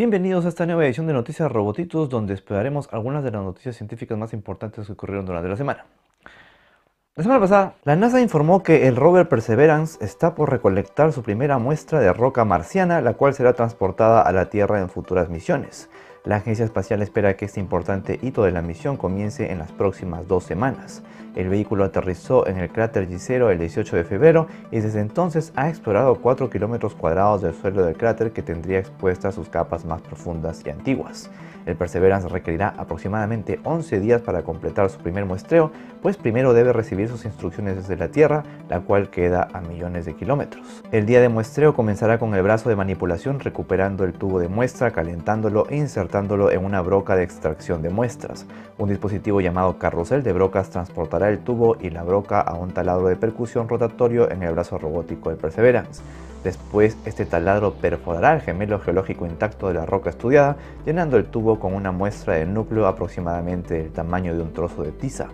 Bienvenidos a esta nueva edición de Noticias Robotitos, donde esperaremos algunas de las noticias científicas más importantes que ocurrieron durante la semana. La semana pasada, la NASA informó que el rover Perseverance está por recolectar su primera muestra de roca marciana, la cual será transportada a la Tierra en futuras misiones. La agencia espacial espera que este importante hito de la misión comience en las próximas dos semanas. El vehículo aterrizó en el cráter Gisero el 18 de febrero y desde entonces ha explorado 4 kilómetros cuadrados del suelo del cráter que tendría expuestas sus capas más profundas y antiguas. El Perseverance requerirá aproximadamente 11 días para completar su primer muestreo, pues primero debe recibir sus instrucciones desde la Tierra, la cual queda a millones de kilómetros. El día de muestreo comenzará con el brazo de manipulación recuperando el tubo de muestra, calentándolo e insertándolo en una broca de extracción de muestras. Un dispositivo llamado carrusel de brocas transportará el tubo y la broca a un taladro de percusión rotatorio en el brazo robótico del Perseverance. Después, este taladro perforará el gemelo geológico intacto de la roca estudiada, llenando el tubo con una muestra del núcleo aproximadamente del tamaño de un trozo de tiza.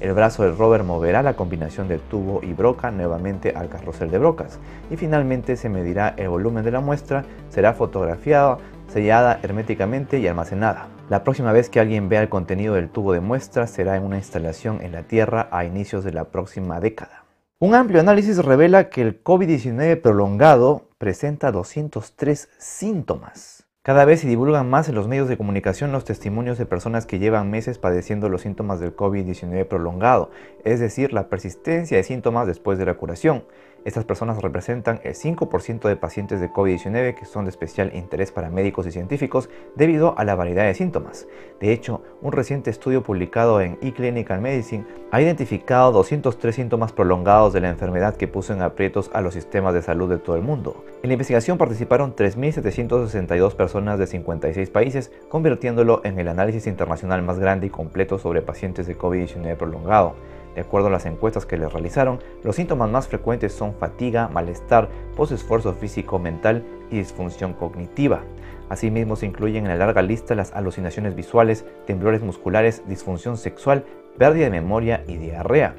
El brazo del rover moverá la combinación de tubo y broca nuevamente al carrusel de brocas y finalmente se medirá el volumen de la muestra, será fotografiada, sellada herméticamente y almacenada. La próxima vez que alguien vea el contenido del tubo de muestra será en una instalación en la Tierra a inicios de la próxima década. Un amplio análisis revela que el COVID-19 prolongado presenta 203 síntomas. Cada vez se divulgan más en los medios de comunicación los testimonios de personas que llevan meses padeciendo los síntomas del COVID-19 prolongado, es decir, la persistencia de síntomas después de la curación. Estas personas representan el 5% de pacientes de COVID-19 que son de especial interés para médicos y científicos debido a la variedad de síntomas. De hecho, un reciente estudio publicado en eClinical Medicine ha identificado 203 síntomas prolongados de la enfermedad que puso en aprietos a los sistemas de salud de todo el mundo. En la investigación participaron 3.762 personas de 56 países, convirtiéndolo en el análisis internacional más grande y completo sobre pacientes de COVID-19 prolongado. De acuerdo a las encuestas que le realizaron, los síntomas más frecuentes son fatiga, malestar, posesfuerzo físico mental y disfunción cognitiva. Asimismo se incluyen en la larga lista las alucinaciones visuales, temblores musculares, disfunción sexual, pérdida de memoria y diarrea.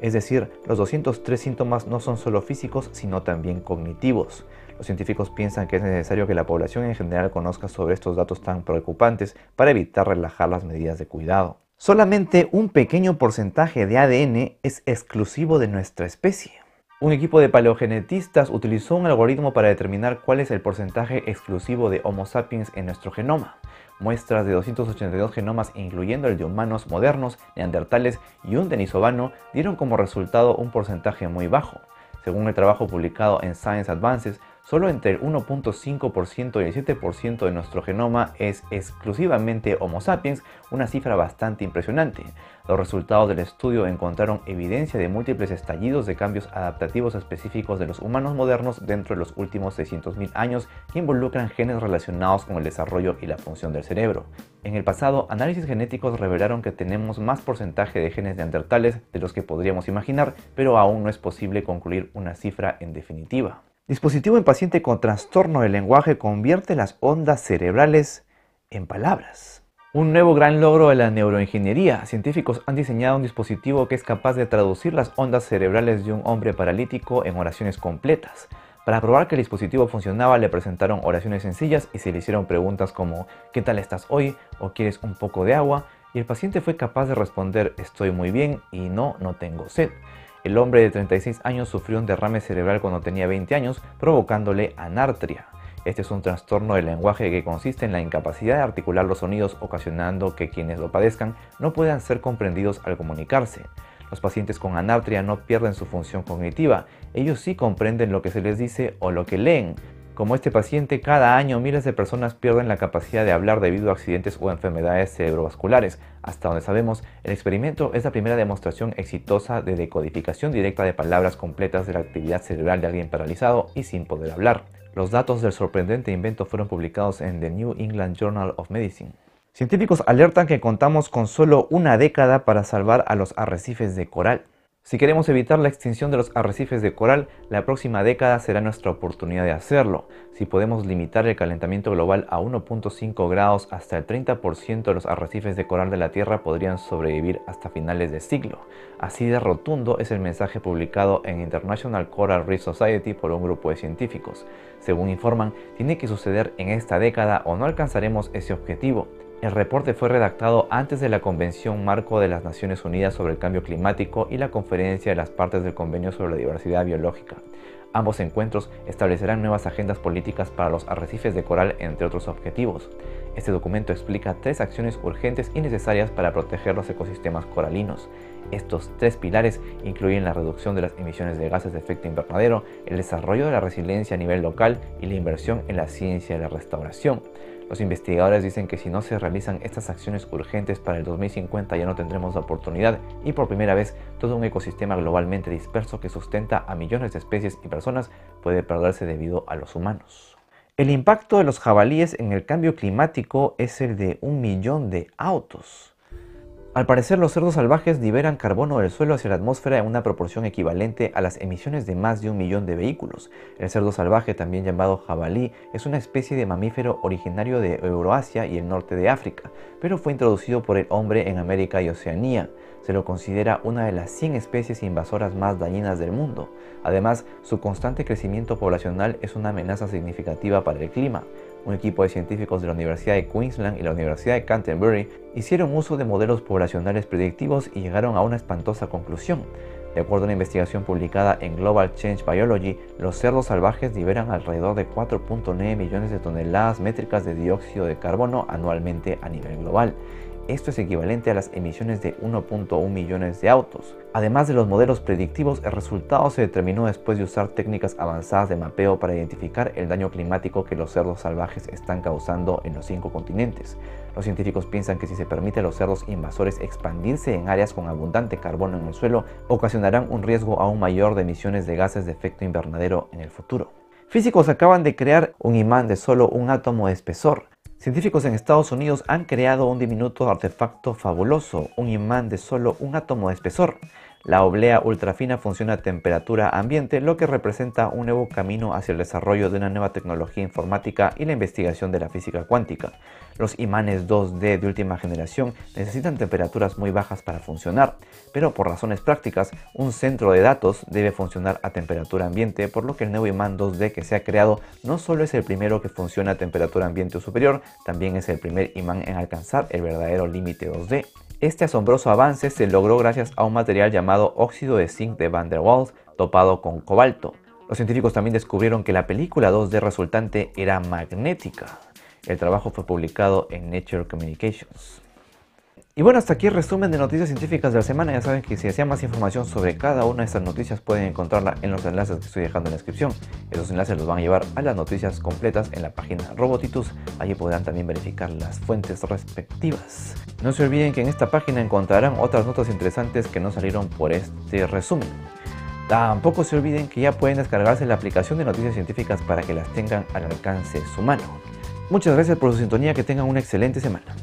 Es decir, los 203 síntomas no son solo físicos, sino también cognitivos. Los científicos piensan que es necesario que la población en general conozca sobre estos datos tan preocupantes para evitar relajar las medidas de cuidado. Solamente un pequeño porcentaje de ADN es exclusivo de nuestra especie. Un equipo de paleogenetistas utilizó un algoritmo para determinar cuál es el porcentaje exclusivo de Homo sapiens en nuestro genoma. Muestras de 282 genomas, incluyendo el de humanos modernos, neandertales y un denisovano, dieron como resultado un porcentaje muy bajo. Según el trabajo publicado en Science Advances, Solo entre el 1.5% y el 7% de nuestro genoma es exclusivamente Homo sapiens, una cifra bastante impresionante. Los resultados del estudio encontraron evidencia de múltiples estallidos de cambios adaptativos específicos de los humanos modernos dentro de los últimos 600.000 años que involucran genes relacionados con el desarrollo y la función del cerebro. En el pasado, análisis genéticos revelaron que tenemos más porcentaje de genes neandertales de los que podríamos imaginar, pero aún no es posible concluir una cifra en definitiva. Dispositivo en paciente con trastorno del lenguaje convierte las ondas cerebrales en palabras. Un nuevo gran logro de la neuroingeniería. Científicos han diseñado un dispositivo que es capaz de traducir las ondas cerebrales de un hombre paralítico en oraciones completas. Para probar que el dispositivo funcionaba le presentaron oraciones sencillas y se le hicieron preguntas como ¿qué tal estás hoy? o ¿quieres un poco de agua? Y el paciente fue capaz de responder estoy muy bien y no, no tengo sed. El hombre de 36 años sufrió un derrame cerebral cuando tenía 20 años, provocándole anartria. Este es un trastorno del lenguaje que consiste en la incapacidad de articular los sonidos, ocasionando que quienes lo padezcan no puedan ser comprendidos al comunicarse. Los pacientes con anartria no pierden su función cognitiva, ellos sí comprenden lo que se les dice o lo que leen, como este paciente, cada año miles de personas pierden la capacidad de hablar debido a accidentes o enfermedades cerebrovasculares. Hasta donde sabemos, el experimento es la primera demostración exitosa de decodificación directa de palabras completas de la actividad cerebral de alguien paralizado y sin poder hablar. Los datos del sorprendente invento fueron publicados en The New England Journal of Medicine. Científicos alertan que contamos con solo una década para salvar a los arrecifes de coral. Si queremos evitar la extinción de los arrecifes de coral, la próxima década será nuestra oportunidad de hacerlo. Si podemos limitar el calentamiento global a 1.5 grados, hasta el 30% de los arrecifes de coral de la Tierra podrían sobrevivir hasta finales de siglo. Así de rotundo es el mensaje publicado en International Coral Reef Society por un grupo de científicos. Según informan, tiene que suceder en esta década o no alcanzaremos ese objetivo. El reporte fue redactado antes de la Convención Marco de las Naciones Unidas sobre el Cambio Climático y la Conferencia de las Partes del Convenio sobre la Diversidad Biológica. Ambos encuentros establecerán nuevas agendas políticas para los arrecifes de coral, entre otros objetivos. Este documento explica tres acciones urgentes y necesarias para proteger los ecosistemas coralinos. Estos tres pilares incluyen la reducción de las emisiones de gases de efecto invernadero, el desarrollo de la resiliencia a nivel local y la inversión en la ciencia de la restauración. Los investigadores dicen que si no se realizan estas acciones urgentes para el 2050 ya no tendremos la oportunidad y por primera vez todo un ecosistema globalmente disperso que sustenta a millones de especies y personas puede perderse debido a los humanos. El impacto de los jabalíes en el cambio climático es el de un millón de autos. Al parecer, los cerdos salvajes liberan carbono del suelo hacia la atmósfera en una proporción equivalente a las emisiones de más de un millón de vehículos. El cerdo salvaje, también llamado jabalí, es una especie de mamífero originario de Euroasia y el norte de África, pero fue introducido por el hombre en América y Oceanía. Se lo considera una de las 100 especies invasoras más dañinas del mundo. Además, su constante crecimiento poblacional es una amenaza significativa para el clima un equipo de científicos de la Universidad de Queensland y la Universidad de Canterbury hicieron uso de modelos poblacionales predictivos y llegaron a una espantosa conclusión. De acuerdo a una investigación publicada en Global Change Biology, los cerdos salvajes liberan alrededor de 4.9 millones de toneladas métricas de dióxido de carbono anualmente a nivel global. Esto es equivalente a las emisiones de 1.1 millones de autos. Además de los modelos predictivos, el resultado se determinó después de usar técnicas avanzadas de mapeo para identificar el daño climático que los cerdos salvajes están causando en los cinco continentes. Los científicos piensan que si se permite a los cerdos invasores expandirse en áreas con abundante carbono en el suelo, ocasionarán un riesgo aún mayor de emisiones de gases de efecto invernadero en el futuro. Físicos acaban de crear un imán de solo un átomo de espesor. Científicos en Estados Unidos han creado un diminuto artefacto fabuloso, un imán de solo un átomo de espesor. La oblea ultrafina funciona a temperatura ambiente, lo que representa un nuevo camino hacia el desarrollo de una nueva tecnología informática y la investigación de la física cuántica. Los imanes 2D de última generación necesitan temperaturas muy bajas para funcionar, pero por razones prácticas, un centro de datos debe funcionar a temperatura ambiente, por lo que el nuevo imán 2D que se ha creado no solo es el primero que funciona a temperatura ambiente o superior, también es el primer imán en alcanzar el verdadero límite 2D. Este asombroso avance se logró gracias a un material llamado óxido de zinc de Van der Waals topado con cobalto. Los científicos también descubrieron que la película 2D resultante era magnética. El trabajo fue publicado en Nature Communications. Y bueno, hasta aquí el resumen de noticias científicas de la semana. Ya saben que si desean más información sobre cada una de estas noticias pueden encontrarla en los enlaces que estoy dejando en la descripción. Esos enlaces los van a llevar a las noticias completas en la página Robotitus. Allí podrán también verificar las fuentes respectivas. No se olviden que en esta página encontrarán otras notas interesantes que no salieron por este resumen. Tampoco se olviden que ya pueden descargarse la aplicación de noticias científicas para que las tengan al alcance de su mano. Muchas gracias por su sintonía, que tengan una excelente semana.